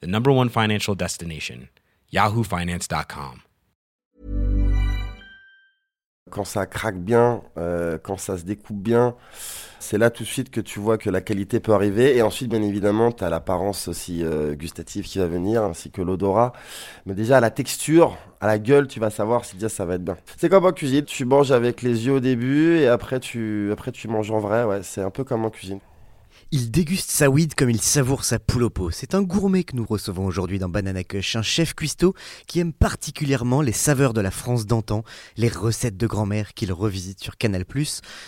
the number one financial destination, yahoofinance.com. Quand ça craque bien, euh, quand ça se découpe bien, c'est là tout de suite que tu vois que la qualité peut arriver. Et ensuite, bien évidemment, tu as l'apparence aussi euh, gustative qui va venir, ainsi que l'odorat. Mais déjà, à la texture, à la gueule, tu vas savoir si déjà ça va être bien. C'est comme en cuisine, tu manges avec les yeux au début et après tu, après tu manges en vrai. Ouais, c'est un peu comme en cuisine. Il déguste sa weed comme il savoure sa poule au pot. C'est un gourmet que nous recevons aujourd'hui dans Banana Cush, un chef cuistot qui aime particulièrement les saveurs de la France d'antan, les recettes de grand-mère qu'il revisite sur Canal+.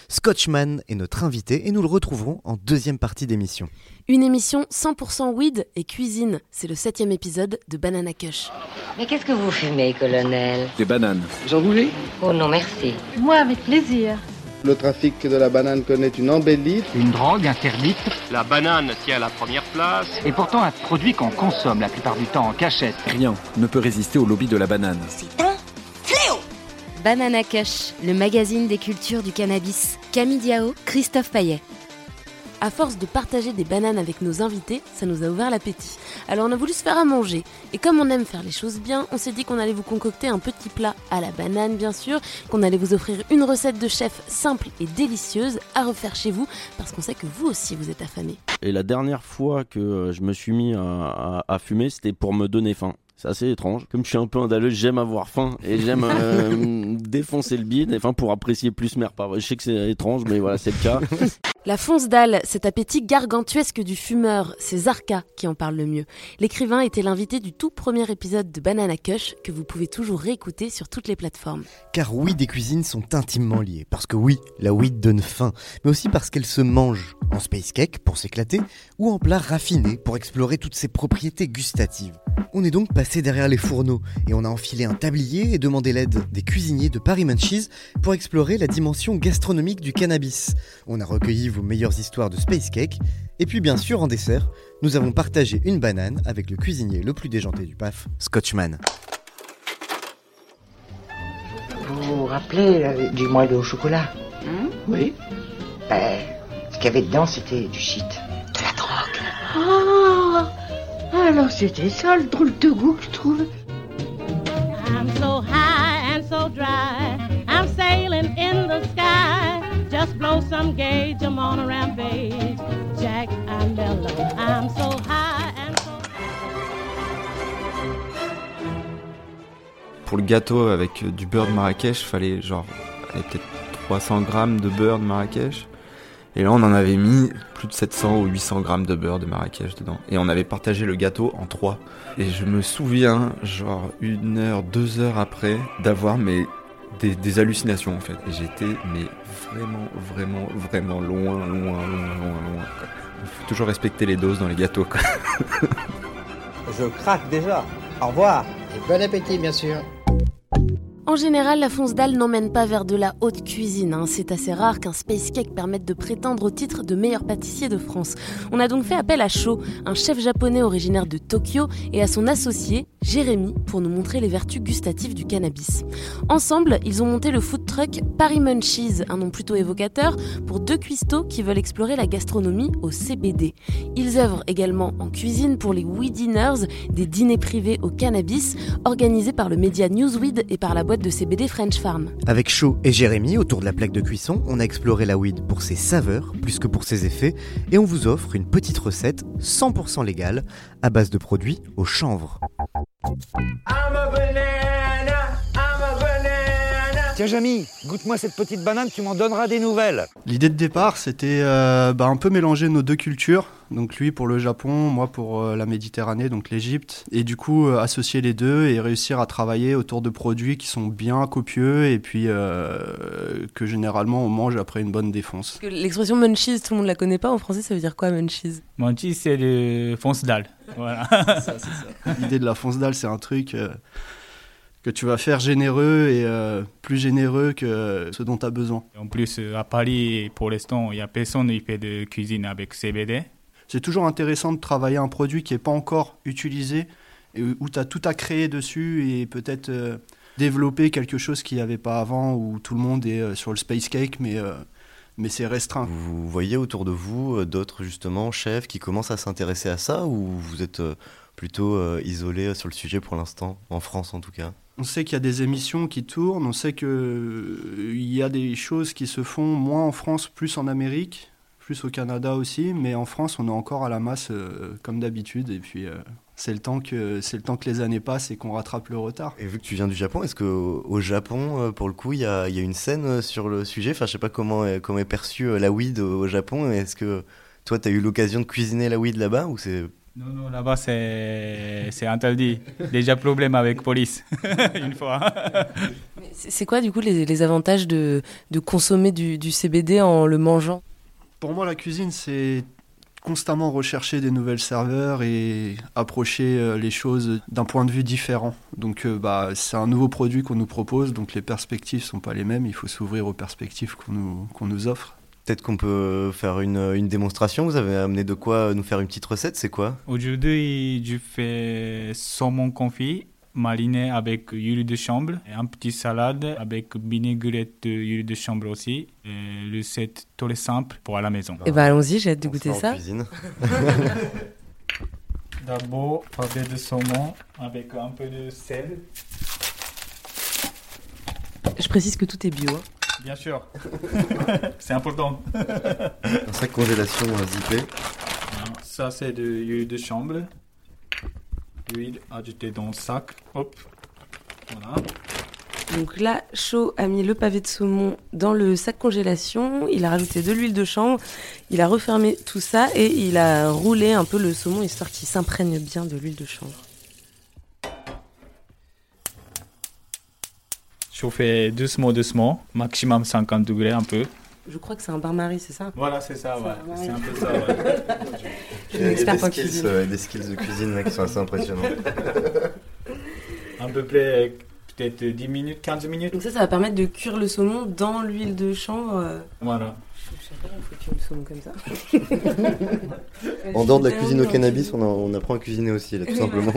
Scotchman est notre invité et nous le retrouverons en deuxième partie d'émission. Une émission 100% weed et cuisine. C'est le septième épisode de Banana Cush. Mais qu'est-ce que vous fumez, colonel? Des bananes. J'en voulais Oh non, merci. Moi, avec plaisir. Le trafic de la banane connaît une embellie. Une drogue interdite. La banane tient la première place. Et pourtant un produit qu'on consomme la plupart du temps en cachette. Rien ne peut résister au lobby de la banane. C'est un fléau Banana Cush, le magazine des cultures du cannabis. Camille Diao, Christophe Payet. À force de partager des bananes avec nos invités, ça nous a ouvert l'appétit. Alors on a voulu se faire à manger. Et comme on aime faire les choses bien, on s'est dit qu'on allait vous concocter un petit plat à la banane bien sûr, qu'on allait vous offrir une recette de chef simple et délicieuse à refaire chez vous, parce qu'on sait que vous aussi vous êtes affamés. Et la dernière fois que euh, je me suis mis à, à- à fumer, c'était pour me donner faim. C'est assez étrange. Comme je suis un peu andaleux, j'aime avoir faim et j'aime euh, défoncer le bide, enfin pour apprécier plus mes repas. Je sais que c'est étrange, mais voilà, c'est le cas. La fonce dalle, cet appétit gargantuesque du fumeur, c'est Zarka qui en parle le mieux. L'écrivain était l'invité du tout premier épisode de Banana Cush que vous pouvez toujours réécouter sur toutes les plateformes. Car weed et cuisine sont intimement liées. Parce que oui, la weed donne faim, mais aussi parce qu'elle se mange en space cake pour s'éclater ou en plat raffiné pour explorer toutes ses propriétés gustatives. On est donc passé derrière les fourneaux et on a enfilé un tablier et demandé l'aide des cuisiniers de Paris Munchies pour explorer la dimension gastronomique du cannabis. Vos meilleures histoires de space cake et puis bien sûr en dessert, nous avons partagé une banane avec le cuisinier le plus déjanté du PAF, Scotchman. Vous vous rappelez euh, du moelleux au chocolat Oui. Ben, ce qu'il y avait dedans, c'était du shit. De la drogue. Ah Alors c'était ça le drôle de goût que je trouve. I'm so high and so dry. Pour le gâteau avec euh, du beurre de Marrakech, fallait genre peut-être 300 grammes de beurre de Marrakech. Et là, on en avait mis plus de 700 ou 800 grammes de beurre de Marrakech dedans. Et on avait partagé le gâteau en trois. Et je me souviens, genre une heure, deux heures après, d'avoir mais des, des hallucinations en fait. Et j'étais mais vraiment, vraiment, vraiment loin, loin, loin, loin, loin. quoi. Il faut toujours respecter les doses dans les gâteaux. Quoi. Je craque déjà. Au revoir. Et bon appétit, bien sûr. En général, la fonce dalle n'emmène pas vers de la haute cuisine. hein. C'est assez rare qu'un space cake permette de prétendre au titre de meilleur pâtissier de France. On a donc fait appel à Sho, un chef japonais originaire de Tokyo, et à son associé, Jérémy, pour nous montrer les vertus gustatives du cannabis. Ensemble, ils ont monté le food truck Paris Munchies, un nom plutôt évocateur, pour deux cuistots qui veulent explorer la gastronomie au CBD. Ils œuvrent également en cuisine pour les Weed Dinners, des dîners privés au cannabis, organisés par le média Newsweed et par la boîte de CBD French Farm. Avec Shaw et Jérémy, autour de la plaque de cuisson, on a exploré la weed pour ses saveurs, plus que pour ses effets, et on vous offre une petite recette 100% légale, à base de produits au chanvre. I'm a Tiens, Jamy, goûte-moi cette petite banane, tu m'en donneras des nouvelles. L'idée de départ, c'était euh, bah, un peu mélanger nos deux cultures. Donc lui pour le Japon, moi pour euh, la Méditerranée, donc l'Égypte. Et du coup, euh, associer les deux et réussir à travailler autour de produits qui sont bien copieux et puis que généralement on mange après une bonne défonce. L'expression munchies, tout le monde la connaît pas. En français, ça veut dire quoi munchies? Munchies, c'est le fonce dalle. Voilà. L'idée de la fonce dalle, c'est un truc que tu vas faire généreux et euh, plus généreux que ce dont tu as besoin. En plus, euh, à Paris, pour l'instant, il n'y a personne qui fait de cuisine avec CBD. C'est toujours intéressant de travailler un produit qui n'est pas encore utilisé, et où tu as tout à créer dessus et peut-être euh, développer quelque chose qu'il n'y avait pas avant, où tout le monde est sur le space cake, mais, mais c'est restreint. Vous voyez autour de vous d'autres justement chefs qui commencent à s'intéresser à ça, ou vous êtes plutôt isolé sur le sujet pour l'instant, en France en tout cas on sait qu'il y a des émissions qui tournent, on sait qu'il euh, y a des choses qui se font moins en France, plus en Amérique, plus au Canada aussi, mais en France, on est encore à la masse euh, comme d'habitude, et puis euh, c'est le temps que c'est le temps que les années passent et qu'on rattrape le retard. Et vu que tu viens du Japon, est-ce que au Japon, pour le coup, il y a, y a, une scène sur le sujet? Enfin, je sais pas comment est, comment est perçue la weed au Japon. Est-ce que toi, tu as eu l'occasion de cuisiner la weed là-bas ou c'est non, non, là-bas, c'est, c'est interdit. Déjà problème avec police, une fois. c'est quoi, du coup, les, les avantages de, de consommer du, du, CBD en le mangeant? Pour moi, la cuisine, c'est constamment rechercher des nouvelles serveurs et approcher euh, les choses d'un point de vue différent. Donc, euh, bah, c'est un nouveau produit qu'on nous propose, donc les perspectives sont pas les mêmes. Il faut s'ouvrir aux perspectives qu'on nous, qu'on nous offre. Peut-être qu'on peut faire une, une, démonstration. Vous avez amené de quoi nous faire une petite recette C'est quoi? Aujourd'hui, je fais saumon confit mariné avec huile de chambre et un petit salade avec vinaigrette huile de chambre aussi. Et le set très simple pour à la maison. Et eh ben allons-y, j'ai hâte de goûter ça. D'abord, pavé de saumon avec un peu de sel. Je précise que tout est bio. Hein. Bien sûr. c'est important. Un sac congélation zippé. Ça, c'est de l'huile de chambre. L'huile ajoutée dans le sac. Hop. Voilà. Donc là, Chaud a mis le pavé de saumon dans le sac congélation. Il a rajouté de l'huile de chanvre. Il a refermé tout ça et il a roulé un peu le saumon histoire qu'il s'imprègne bien de l'huile de chanvre. Chauffer doucement, doucement, maximum 50 degrés un peu. Je crois que c'est un bain-marie, c'est ça? Voilà, c'est ça, ouais. C'est un peu ça, y a des skills, des skills de cuisine qui sont assez impressionnants. un peu près, peut-être 10 minutes, 15 minutes. Donc ça, ça va permettre de cuire le saumon dans l'huile de chanvre. Euh. Voilà. Je sais pas, il faut cuire le saumon comme ça. en dehors de la cuisine au cannabis, on, on apprend à cuisiner aussi, là, tout simplement.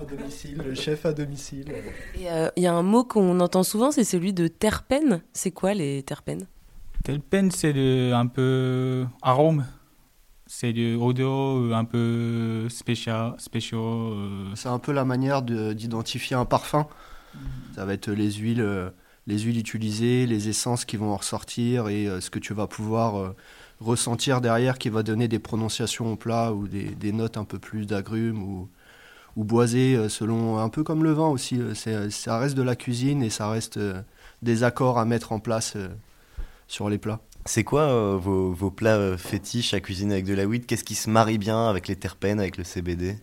À domicile, le chef à domicile. Il euh, y a un mot qu'on entend souvent, c'est celui de terpène. C'est quoi les terpènes? Terpène, c'est un peu arôme. C'est du odeur un peu spécial. spécial euh. C'est un peu la manière d'identifier un parfum. Ça va être les huiles, euh, les huiles utilisées, les essences qui vont en ressortir et ce que tu vas pouvoir ressentir derrière qui va donner des prononciations au plat ou des, des notes un peu plus d'agrumes ou, ou boisé euh, selon un peu comme le vin aussi. Euh, c'est, ça reste de la cuisine et ça reste euh, des accords à mettre en place sur les plats. C'est quoi vos, vos, plats fétiches à cuisiner avec de la weed Qu'est-ce qui se marie bien avec les terpènes, avec le CBD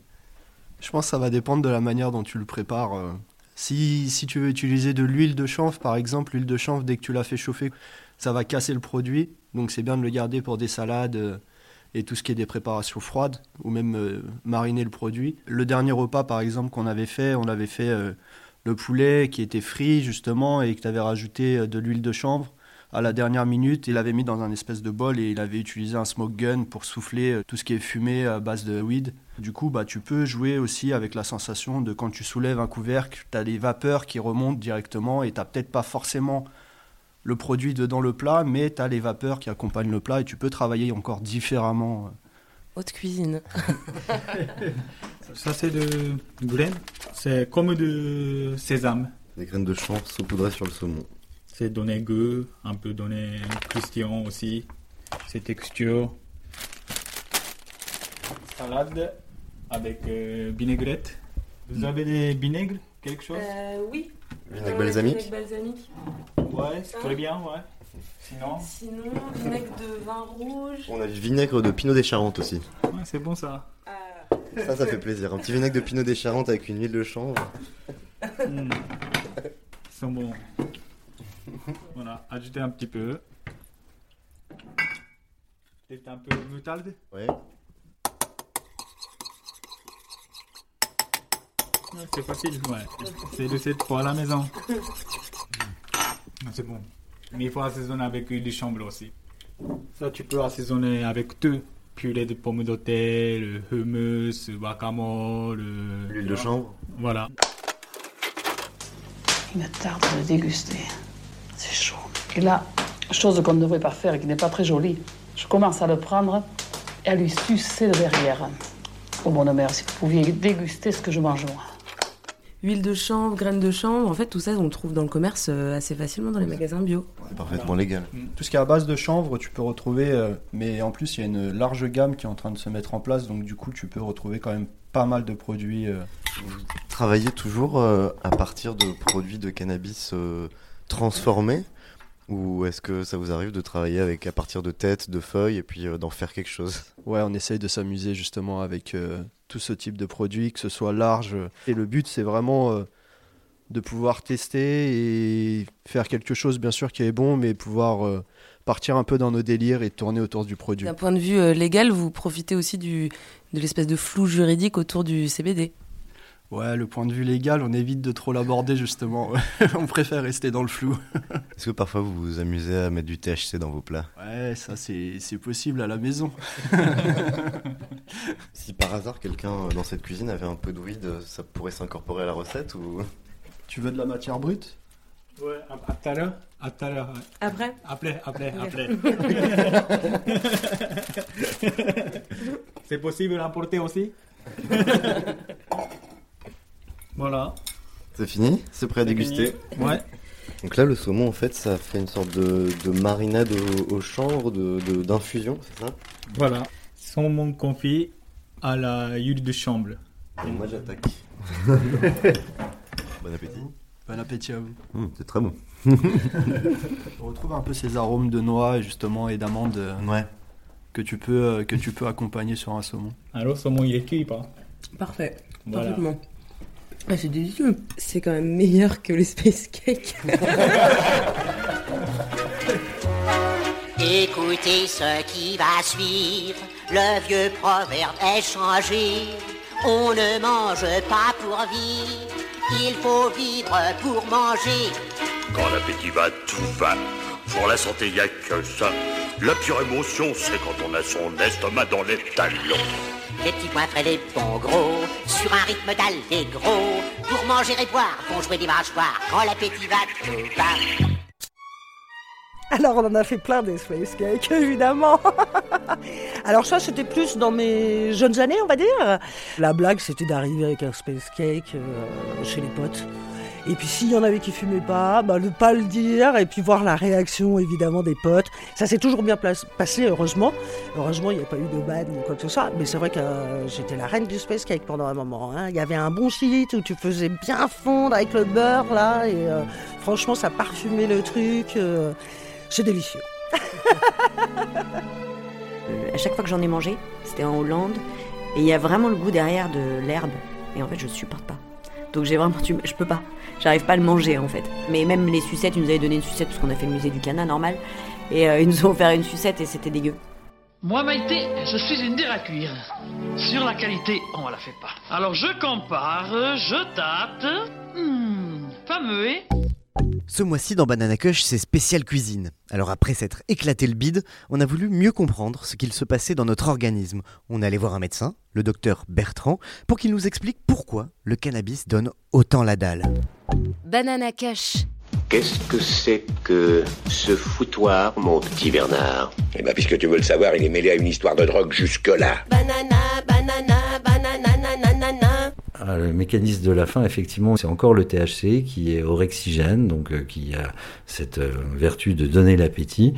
Je pense que ça va dépendre de la manière dont tu le prépares. Si, si tu veux utiliser de l'huile de chanvre, par exemple, l'huile de chanvre, dès que tu l'as fait chauffer, ça va casser le produit. Donc c'est bien de le garder pour des salades et tout ce qui est des préparations froides ou même euh, mariner le produit. Le dernier repas, par exemple, qu'on avait fait, on avait fait euh, le poulet qui était frit justement et que tu avais rajouté euh, de l'huile de chanvre. À la dernière minute, il l'avait mis dans un espèce de bol et il avait utilisé un smoke gun pour souffler tout ce qui est fumé à base de weed. Du coup, bah, tu peux jouer aussi avec la sensation de quand tu soulèves un couvercle, tu as des vapeurs qui remontent directement et tu peut-être pas forcément le produit dedans le plat, mais tu as les vapeurs qui accompagnent le plat et tu peux travailler encore différemment. Haute cuisine. Ça, c'est de graines. C'est comme de sésame. Des graines de chanvre saupoudrées sur le saumon. C'est donner goût, un peu donner croustillant aussi. C'est texture. Salade avec euh, vinaigrette. Vous avez des vinaigres Quelque chose? Euh, Oui. Vinaigre balsamique Vinaigre balsamique. Ouais, c'est très bien, ouais. Sinon Sinon, vinaigre de vin rouge. On a du vinaigre de Pinot des Charentes aussi. Ouais, c'est bon ça. Ça, ça fait plaisir. Un petit vinaigre de Pinot des Charentes avec une huile de chanvre. Mm. Ils sont bons. Voilà, ajouter un petit peu. Peut-être un peu de moutarde? Ouais. C'est facile, ouais. C'est de cette fois à la maison. C'est bon. Mais il faut assaisonner avec de chambre aussi. Ça, tu peux assaisonner avec tout. Purée de pommes de terre, le hummus, le guacamole. le- L'huile de chanvre. Voilà. Il me tarde de le déguster. C'est chaud. Et là, chose qu'on ne devrait pas faire et qui n'est pas très jolie, je commence à le prendre et à lui sucer le derrière. Oh mon mère, si vous pouviez déguster ce que je mange moi. Huile de chanvre, graines de chanvre, en fait tout ça on le trouve dans le commerce euh, assez facilement dans les magasins bio. C'est parfaitement légal. Tout ce qui est à base de chanvre, tu peux retrouver, euh, mais en plus il y a une large gamme qui est en train de se mettre en place, donc du coup tu peux retrouver quand même pas mal de produits. euh. Travailler toujours euh, à partir de produits de cannabis euh, transformés? Ou est-ce que ça vous arrive de travailler avec à partir de têtes, de feuilles et puis euh, d'en faire quelque chose? Ouais, on essaye de s'amuser justement avec euh, tout ce type de produits, que ce soit large. Et le but c'est vraiment euh, de pouvoir tester et faire quelque chose bien sûr qui est bon, mais pouvoir euh, partir un peu dans nos délires et tourner autour du produit. D'un point de vue euh, légal, vous profitez aussi du, de l'espèce de flou juridique autour du CBD. Ouais, le point de vue légal, on évite de trop l'aborder justement. on préfère rester dans le flou. Est-ce que parfois vous vous amusez à mettre du THC dans vos plats? Ouais, ça c'est c'est possible à la maison. Si par hasard quelqu'un dans cette cuisine avait un peu de weed, ça pourrait s'incorporer à la recette ou? Tu veux de la matière brute? Ouais, à tout à l'heure. À tout à l'heure. ouais. Après? Après, après, après. C'est possible d'emporter aussi? Voilà. C'est fini? C'est prêt à déguster fini. Ouais. Donc là, le saumon, en fait, ça fait une sorte de, de marinade au, au chanvre, de- de- d'infusion, c'est ça? Voilà. Saumon confit à la huile de chambre. Et moi, j'attaque. bon appétit. Bon appétit à vous. Hum, c'est très bon. On retrouve un peu ces arômes de noix justement et d'amandes euh, Ouais. que tu peux euh, que tu peux accompagner sur un saumon. Alors, saumon, il est cuit, pas? Parfait. Voilà. Parfaitement. Ah, c'est délicieux. C'est quand même meilleur que les space cakes. Écoutez ce qui va suivre, le vieux proverbe est changé. On ne mange pas pour vivre, il faut vivre pour manger. Quand l'appétit va, tout va. Pour la santé, y a que ça. La pure émotion, c'est quand on a son estomac dans les talons. Les petits pois frais, les bons gros, sur un rythme d'allégro. Pour manger et boire, vont jouer des mâchoires. Quand l'appétit va, tout va. Alors on en a fait plein des space cakes, évidemment. Alors ça c'était plus dans mes jeunes années, on va dire. La blague c'était d'arriver avec un space cake euh, chez les potes. Et puis s'il y en avait qui fumaient pas, bah, ne pas le dire et puis voir la réaction évidemment des potes. Ça s'est toujours bien passé heureusement. Heureusement il n'y a pas eu de ban ou quoi que ce soit. Mais c'est vrai que euh, j'étais la reine du space cake pendant un moment. hein. Il y avait un bon shit où tu faisais bien fondre avec le beurre là et euh, franchement ça parfumait le truc. euh, c'est délicieux. À chaque fois que j'en ai mangé, c'était en Hollande, et il y a vraiment le goût derrière de l'herbe, et en fait je supporte pas. Donc j'ai vraiment, je peux pas, j'arrive pas à le manger en fait. Mais même les sucettes, ils nous avaient donné une sucette parce qu'on a fait le musée du Cana normal, et euh, ils nous ont offert une sucette et c'était dégueu. Moi, Maïté, je suis une dère à cuire. Sur la qualité, on la fait pas. Alors je compare, je tâte. Hmm, fameux, hein Ce mois-ci dans Banana Cush, c'est spécial cuisine. Alors après s'être éclaté le bide, on a voulu mieux comprendre ce qu'il se passait dans notre organisme. On est allé voir un médecin, le docteur Bertrand, pour qu'il nous explique pourquoi le cannabis donne autant la dalle. Banana Cash. Qu'est-ce que c'est que ce foutoir, mon petit Bernard? Eh ben, puisque tu veux le savoir, il est mêlé à une histoire de drogue jusque-là. Banana, banana, banana, nanana. Ah, le mécanisme de la faim, effectivement, c'est encore le THC qui est orexigène, donc euh, qui a cette euh, vertu de donner l'appétit.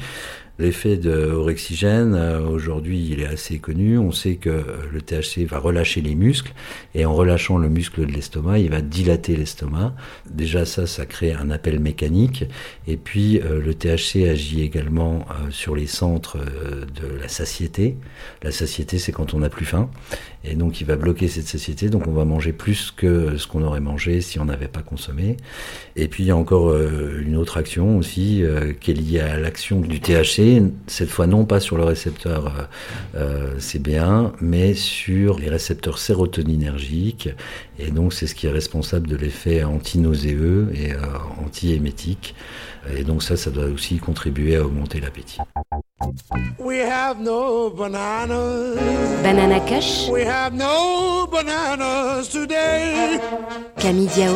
L'effet de orexigène, euh, aujourd'hui, il est assez connu. On sait que euh, le THC va relâcher les muscles et en relâchant le muscle de l'estomac, il va dilater l'estomac. Déjà, ça, ça crée un appel mécanique. Et puis, euh, le THC agit également sur les centres de la satiété. La satiété, c'est quand on n'a plus faim. Et donc, il va bloquer cette satiété. Donc, on va manger plus que ce qu'on aurait mangé si on n'avait pas consommé. Et puis, il y a encore une autre action aussi qui est liée à l'action du THC cette fois non pas sur le récepteur euh, euh, CB1, mais sur les récepteurs sérotoninergiques. Et donc c'est ce qui est responsable de l'effet anti-nauséeux et euh, anti-émétique. Et donc ça, ça doit aussi contribuer à augmenter l'appétit. We have no bananas. Banana. We have no bananas today. Camille Diao,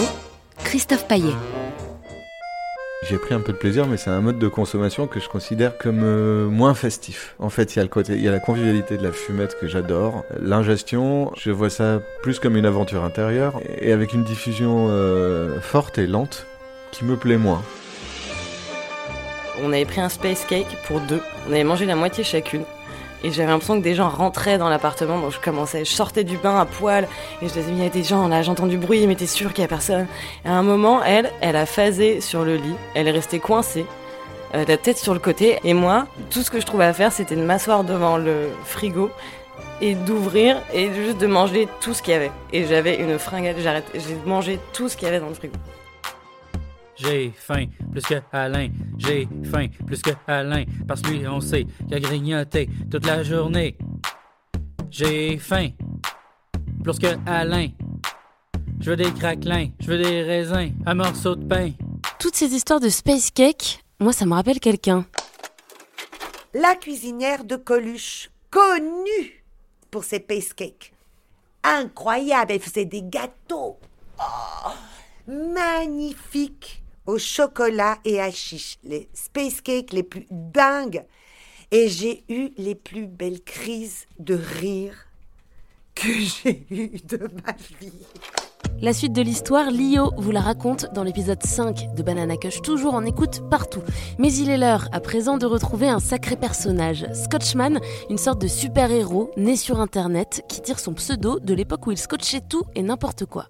Christophe Paillet. J'ai pris un peu de plaisir, mais c'est un mode de consommation que je considère comme euh, moins festif. En fait, il y a le côté, il y a la convivialité de la fumette que j'adore. L'ingestion, je vois ça plus comme une aventure intérieure et avec une diffusion euh, forte et lente qui me plaît moins. On avait pris un space cake pour deux. On avait mangé la moitié chacune. Et j'avais l'impression que des gens rentraient dans l'appartement, donc je commençais, je sortais du bain à poil, et je disais, il y a des gens là, j'entends du bruit, mais t'es sûr qu'il y a personne? Et à un moment, elle, elle a phasé sur le lit, elle est restée coincée, euh, la tête sur le côté, et moi, tout ce que je trouvais à faire, c'était de m'asseoir devant le frigo, et d'ouvrir, et juste de manger tout ce qu'il y avait. Et j'avais une fringale, j'ai mangé tout ce qu'il y avait dans le frigo. J'ai faim plus que Alain. J'ai faim plus que Alain. Parce que lui, on sait qu'il a grignoté toute la journée. J'ai faim plus que Alain. Je veux des craquelins, je veux des raisins, un morceau de pain. Toutes ces histoires de space cake, moi ça me rappelle quelqu'un. La cuisinière de Coluche, connue pour ses space cakes. Incroyable, elle faisait des gâteaux. Oh, magnifiques au chocolat et à chiche, les space cakes les plus dingues. Et j'ai eu les plus belles crises de rire que j'ai eues de ma vie. La suite de l'histoire, Lio vous la raconte dans l'épisode 5 de Banana Cush, toujours en écoute partout. Mais il est l'heure à présent de retrouver un sacré personnage, Scotchman, une sorte de super-héros né sur Internet qui tire son pseudo de l'époque où il scotchait tout et n'importe quoi.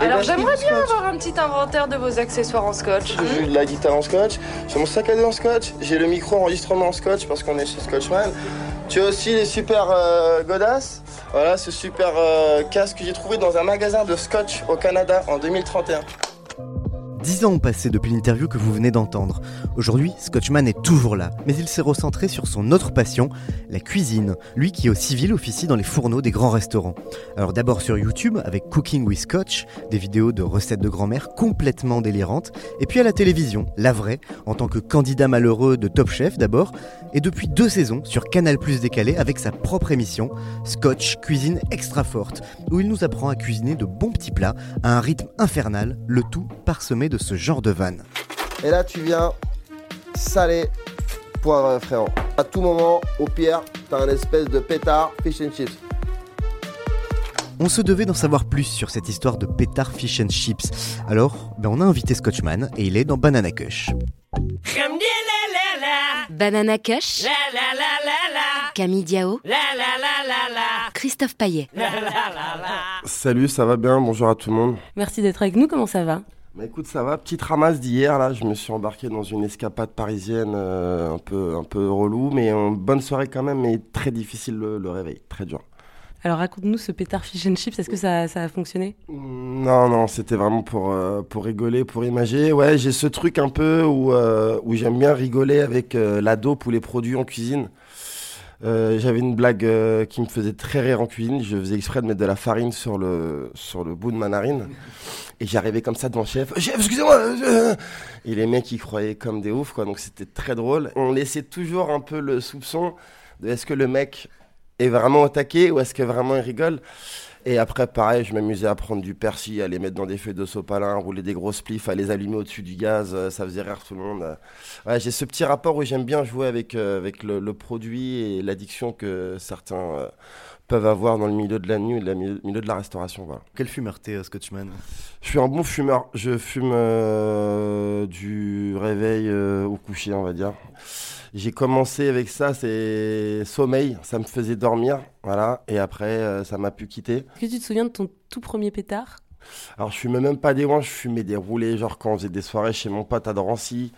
Alors j'aimerais bien avoir un petit inventaire de vos accessoires en scotch. J'ai la guitare en scotch, j'ai mon sac à dos en scotch, j'ai le micro enregistrement en scotch parce qu'on est chez Scotchman. Tu as aussi les super euh, godasses. Voilà, ce super euh, casque que j'ai trouvé dans un magasin de scotch au Canada en 2031. Dix ans ont passé depuis l'interview que vous venez d'entendre. Aujourd'hui, Scotchman est toujours là, mais il s'est recentré sur son autre passion, la cuisine. Lui qui au civil officie dans les fourneaux des grands restaurants. Alors d'abord sur YouTube avec Cooking with Scotch, des vidéos de recettes de grand-mère complètement délirantes, et puis à la télévision, la vraie, en tant que candidat malheureux de Top Chef d'abord, et depuis deux saisons sur Canal Plus décalé avec sa propre émission, Scotch Cuisine Extra Forte, où il nous apprend à cuisiner de bons petits plats à un rythme infernal, le tout parsemé de ce genre de vanne. Et là, tu viens saler poivre frérot. À tout moment, au pire, t'as un espèce de pétard fish and chips. On se devait d'en savoir plus sur cette histoire de pétard fish and chips. Alors, ben on a invité Scotchman et il est dans Banana Kush. Banana Kush. Camille Diao. Christophe Paillet. Salut, ça va bien? Bonjour à tout le monde. Merci d'être avec nous, comment ça va? Bah écoute, ça va. Petite ramasse d'hier, là. Je me suis embarqué dans une escapade parisienne euh, un, peu, un peu relou, mais une bonne soirée quand même, mais très difficile le, réveil, très dur. Alors raconte-nous ce pétard fish and chips, est-ce que ça, ça, a fonctionné? Non, non, c'était vraiment pour, euh, pour rigoler, pour imager. Ouais, j'ai ce truc un peu où, euh, où j'aime bien rigoler avec la dope ou les produits en cuisine. J'avais une blague qui me faisait très rire en cuisine. Je faisais exprès de mettre de la farine sur le, sur le bout de ma narine. Et j'arrivais comme ça devant le chef. Chef, excusez-moi. Euh, et les mecs, ils croyaient comme des oufs, quoi. Donc c'était très drôle. On laissait toujours un peu le soupçon de est-ce que le mec est vraiment au taquet ou est-ce que vraiment il rigole. Et après, pareil, je m'amusais à prendre du persil, à les mettre dans des feuilles de sopalin, rouler des grosses spliffs, à les allumer au-dessus du gaz. Euh, ça faisait rire tout le monde. Ouais, j'ai ce petit rapport où j'aime bien jouer avec, euh, avec le, produit et l'addiction que certains peuvent avoir dans le milieu de la nuit de la milieu, de la restauration. Voilà. Quel fumeur t'es, euh, Scotchman Je suis un bon fumeur. Je fume euh, du réveil euh, au coucher, on va dire. J'ai commencé avec ça, c'est sommeil. Ça me faisait dormir, voilà. Et après, euh, ça m'a pu quitter. Est-ce que tu te souviens de ton tout premier pétard? Alors, je fumais même pas des oins, je fumais des roulés. Genre, quand on faisait des soirées chez mon pote à Drancy,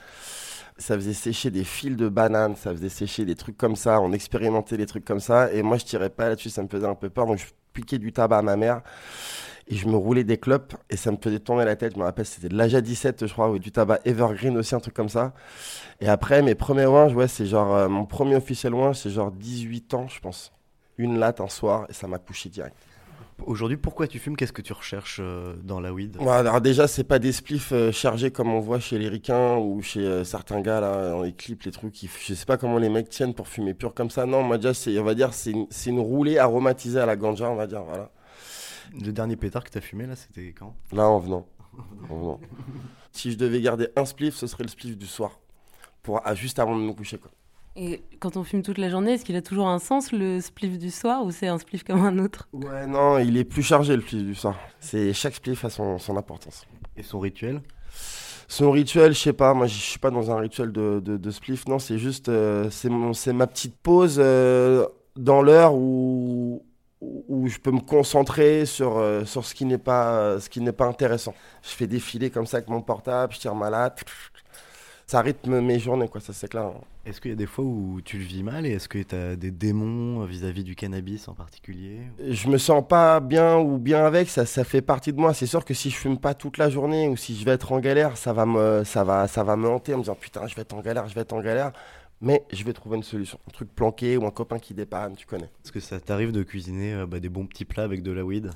ça faisait sécher des fils de bananes, ça faisait sécher des trucs comme ça. On expérimentait des trucs comme ça. Et moi, je tirais pas là-dessus, ça me faisait un peu peur. Donc, je piquais du tabac à ma mère. Et je me roulais des clopes et ça me faisait tourner la tête. Je me rappelle, c'était de l'Aja 17, je crois, ou du tabac Evergreen aussi, un truc comme ça. Et après, mes premiers ouins, ouais, c'est genre, euh, mon premier officiel ouin, c'est genre 18 ans, je pense. Une latte un soir et ça m'a couché direct. Aujourd'hui, pourquoi tu fumes? Qu'est-ce que tu recherches euh, dans la weed? Ouais, alors déjà, c'est pas des spliffs euh, chargés comme on voit chez les ricains ou chez euh, certains gars là dans les clips, les trucs. Ils, je sais pas comment les mecs tiennent pour fumer pur comme ça. Non, moi déjà, c'est, on va dire, c'est une, c'est une roulée aromatisée à la ganja, on va dire, voilà. Le dernier pétard que t'as fumé, là, c'était quand? Là, en venant. En venant. si je devais garder un spliff, ce serait le spliff du soir, pour ah, juste avant de me coucher, quoi. Et quand on fume toute la journée, est-ce qu'il a toujours un sens le spliff du soir ou c'est un spliff comme un autre? Ouais, non, il est plus chargé le spliff du soir. C'est chaque spliff a son, son importance. Et son rituel? Son rituel, je sais pas, moi je suis pas dans un rituel de, de, de spliff, non, c'est juste, euh, c'est mon- c'est ma petite pause euh, dans l'heure où, où je peux me concentrer sur, euh, sur ce qui n'est pas, ce qui n'est pas intéressant. Je fais défiler comme ça avec mon portable, je tire ma latte, ça rythme mes journées, quoi, ça c'est clair. hein. Est-ce qu'il y a des fois où tu le vis mal et est-ce que t'as des démons vis-à-vis du cannabis en particulier je me sens pas bien ou bien avec, ça, ça fait partie de moi. C'est sûr que si je fume pas toute la journée ou si je vais être en galère, ça va me, ça va, ça va me hanter en me disant putain, je vais être en galère, je vais être en galère. Mais je vais trouver une solution. Un truc planqué ou un copain qui dépanne, tu connais. Est-ce que ça t'arrive de cuisiner euh, bah, des bons petits plats avec de la weed?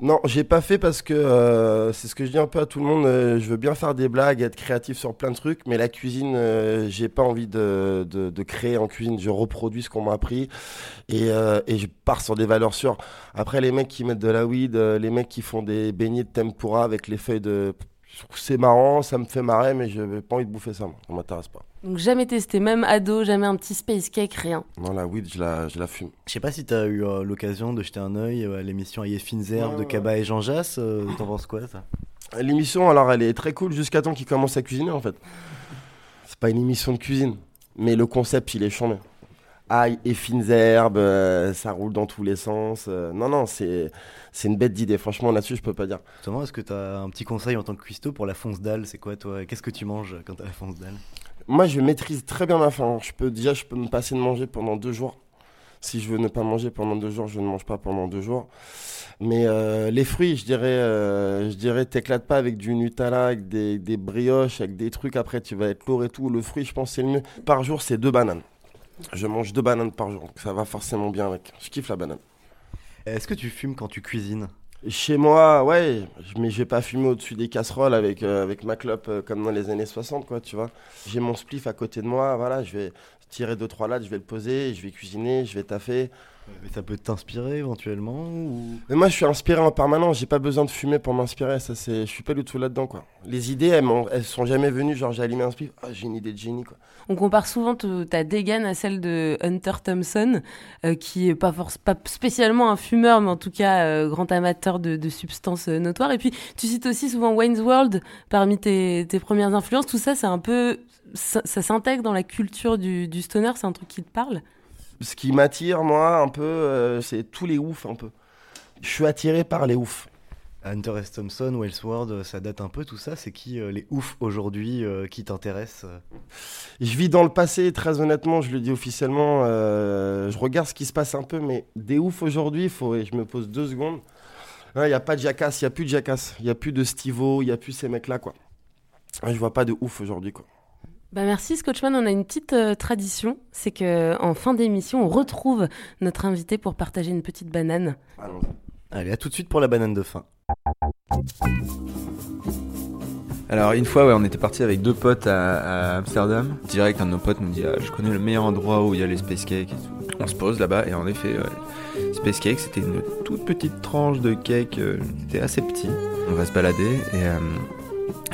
Non, j'ai pas fait parce que euh, c'est ce que je dis un peu à tout le monde. euh, je veux bien faire des blagues, être créatif sur plein de trucs, mais la cuisine, j'ai pas envie de, de, de créer en cuisine. Je reproduis ce qu'on m'a appris et, et je pars sur des valeurs sûres. Après, les mecs qui mettent de la weed, les mecs qui font des beignets de tempura avec les feuilles de. C'est marrant, ça me fait marrer, mais je n'ai pas envie de bouffer ça. Moi. Ça m'intéresse pas. Donc jamais testé, même ado, jamais un petit space cake, rien. Non, la weed, je la, je la fume. Je sais pas si t'as eu euh, l'occasion de jeter un œil euh, à l'émission Aïe fines herbes de Kaba et Jean Jass. euh, T'en penses quoi ça? L'émission, alors, elle est très cool jusqu'à temps qu'il commence à cuisiner, en fait. C'est pas une émission de cuisine, mais le concept, il est chambé. Ail et fines herbes, euh, ça roule dans tous les sens. euh, non, non, c'est c'est une bête d'idée. Franchement, là-dessus, je peux pas dire. Justement, est-ce que t'as un petit conseil en tant que cuistot pour la fonce dalle C'est quoi toi? Qu'est-ce que tu manges quand t'as la fonce dalle Moi, je maîtrise très bien ma faim. Je peux déjà, je peux me passer de manger pendant deux jours. Si je veux ne pas manger pendant deux jours, je ne mange pas pendant deux jours. Mais euh, les fruits, je dirais, je dirais, t'éclates pas avec du Nutella, avec des, des brioches, avec des trucs. Après, tu vas être lourd et tout. Le fruit, je pense, c'est le mieux. Par jour, c'est deux bananes. Je mange deux bananes par jour, donc ça va forcément bien avec. Je kiffe la banane. Est-ce que tu fumes quand tu cuisines? Chez moi, ouais, mais je vais pas fumer au-dessus des casseroles avec, euh, avec ma clope euh, comme dans les années 60, quoi, tu vois. J'ai mon spliff à côté de moi, voilà, je vais tirer deux, trois lattes, je vais le poser, je vais cuisiner, je vais taffer. Mais ça peut t'inspirer éventuellement ou... Mais moi, je suis inspiré en permanence, j'ai pas besoin de fumer pour m'inspirer, ça c'est, je suis pas du tout là-dedans, quoi. Les idées, elles, elles sont jamais venues, genre j'ai allumé un spliff, ah, j'ai une idée de génie, quoi. On compare souvent ta dégaine à celle de Hunter Thompson, euh, qui est pas, force, pas spécialement un fumeur, mais en tout cas euh, grand amateur de, de substances euh, notoires. Et puis tu cites aussi souvent Wayne's World parmi tes, tes premières influences. Tout ça, c'est un peu, ça, ça s'intègre dans la culture du, du stoner. C'est un truc qui te parle? Ce qui m'attire, moi, un peu, euh, c'est tous les oufs, un peu. Je suis attiré par les oufs. Hunter S. Thompson, Wellsworth, euh, ça date un peu tout ça. C'est qui euh, les oufs aujourd'hui euh, qui t'intéressent Je vis dans le passé, très honnêtement, je le dis officiellement. je regarde ce qui se passe un peu, mais des oufs aujourd'hui, faut, je me pose deux secondes. Il n'y a pas de Jackass, il n'y a plus de Jackass, il n'y a plus de Stivo, il n'y a plus ces mecs-là, quoi. Je vois pas de ouf aujourd'hui, quoi. Bah merci Scotchman, on a une petite euh, tradition, c'est que en fin d'émission, on retrouve notre invité pour partager une petite banane. Allez, à tout de suite pour la banane de fin. Alors une fois, ouais, on était parti avec deux potes à, à Amsterdam. Direct, un de nos potes nous dit ah, Je connais le meilleur endroit où il y a les space cakes et tout. On se pose là-bas et en effet, ouais, space cake, c'était une toute petite tranche de cake, euh, c'était assez petit. On va se balader et, euh,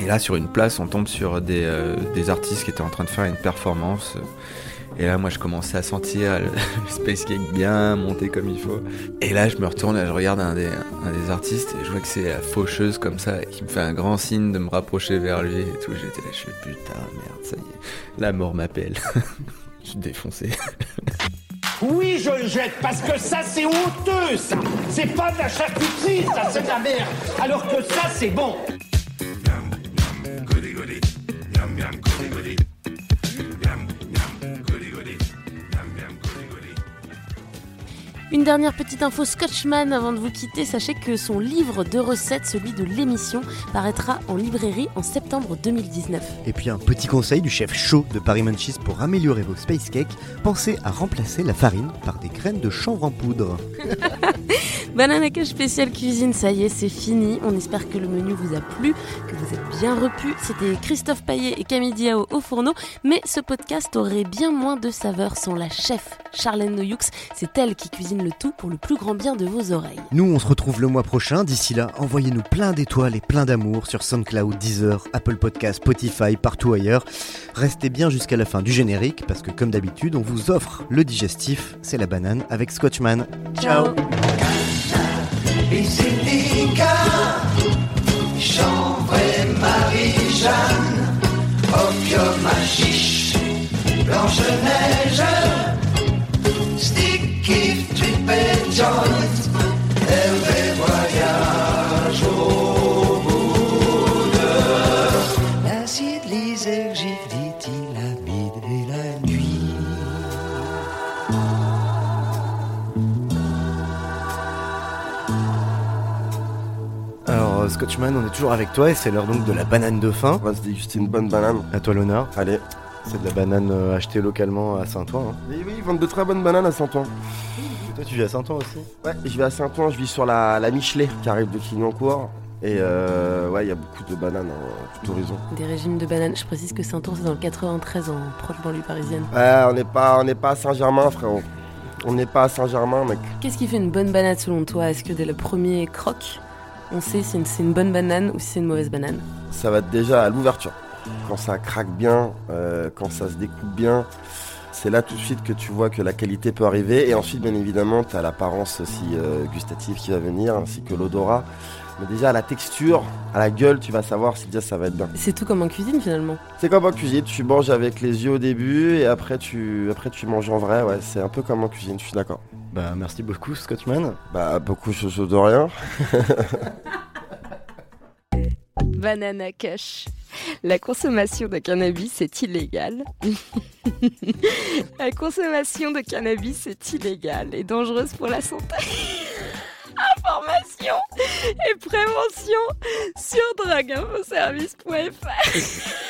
et là, sur une place, on tombe sur des, euh, des artistes qui étaient en train de faire une performance. Et là, moi, je commençais à sentir le, space cake bien monté comme il faut. Et là, je me retourne et je regarde un des, un des artistes et je vois que c'est la faucheuse comme ça qui me fait un grand signe de me rapprocher vers lui et tout. J'étais là, je fais putain, merde, ça y est, la mort m'appelle. je suis défoncé. Oui, je le jette parce que ça, c'est honteux, ça. C'est pas de la charcuterie, ça, c'est de la merde. Alors que ça, c'est bon. got Une dernière petite info Scotchman avant de vous quitter. Sachez que son livre de recettes, celui de l'émission, paraîtra en librairie en septembre 2019. Et puis un petit conseil du chef chaud de Paris Munchies pour améliorer vos space cakes, pensez à remplacer la farine par des graines de chanvre en poudre. Banana Cash spécial cuisine, ça y est, c'est fini. On espère que le menu vous a plu, que vous êtes bien repu. C'était Christophe Paillet et Camille Diao au fourneau, mais ce podcast aurait bien moins de saveur sans la chef Charlène Noyoux. C'est elle qui cuisine le tout pour le plus grand bien de vos oreilles. Nous, on se retrouve le mois prochain. D'ici là, envoyez-nous plein d'étoiles et plein d'amour sur SoundCloud, Deezer, Apple Podcast, Spotify, partout ailleurs. Restez bien jusqu'à la fin du générique parce que, comme d'habitude, on vous offre le digestif. C'est la banane avec Scotchman. Ciao. Et Marie-Jeanne, opium à chiche, Blanche-Neige, Scotchman, on est toujours avec toi et c'est l'heure donc de la banane de fin. On va se déguster une bonne banane. À toi l'honneur. Allez. C'est de la banane euh, achetée localement à Saint-Ouen. hein. Oui, oui, ils vendent de très bonnes bananes à Saint-Ouen. Toi, tu vis à Saint-Ouen aussi Ouais, je vais à Saint-Ouen, je vis sur la, la Michelet qui arrive de Clignancourt. Et euh, ouais, il y a beaucoup de bananes en tout horizon. Des régimes de bananes. Je précise que Saint-Ouen, c'est dans le 93, en proche banlieue parisienne. Ouais, on n'est pas, on n'est pas à Saint-Germain, frérot. On n'est pas à Saint-Germain, mec. Qu'est-ce qui fait une bonne banane selon toi? Est-ce que dès le premier croc, on sait si c'est une bonne banane ou si c'est une mauvaise banane? Ça va être déjà à l'ouverture. Quand ça craque bien, euh, quand ça se découpe bien, c'est là tout de suite que tu vois que la qualité peut arriver. Et ensuite, bien évidemment, tu as l'apparence aussi euh, gustative qui va venir, ainsi que l'odorat. Mais déjà, à la texture, à la gueule, tu vas savoir si déjà ça va être bien. C'est tout comme en cuisine finalement. C'est comme en cuisine, tu manges avec les yeux au début et après tu, après tu manges en vrai. Ouais, c'est un peu comme en cuisine, je suis d'accord. Bah, merci beaucoup, Scotchman. Bah, beaucoup de choses de rien. Banana Cash. La consommation de cannabis est illégale. La consommation de cannabis est illégale et dangereuse pour la santé. Information et prévention sur drogueinfoservice.fr.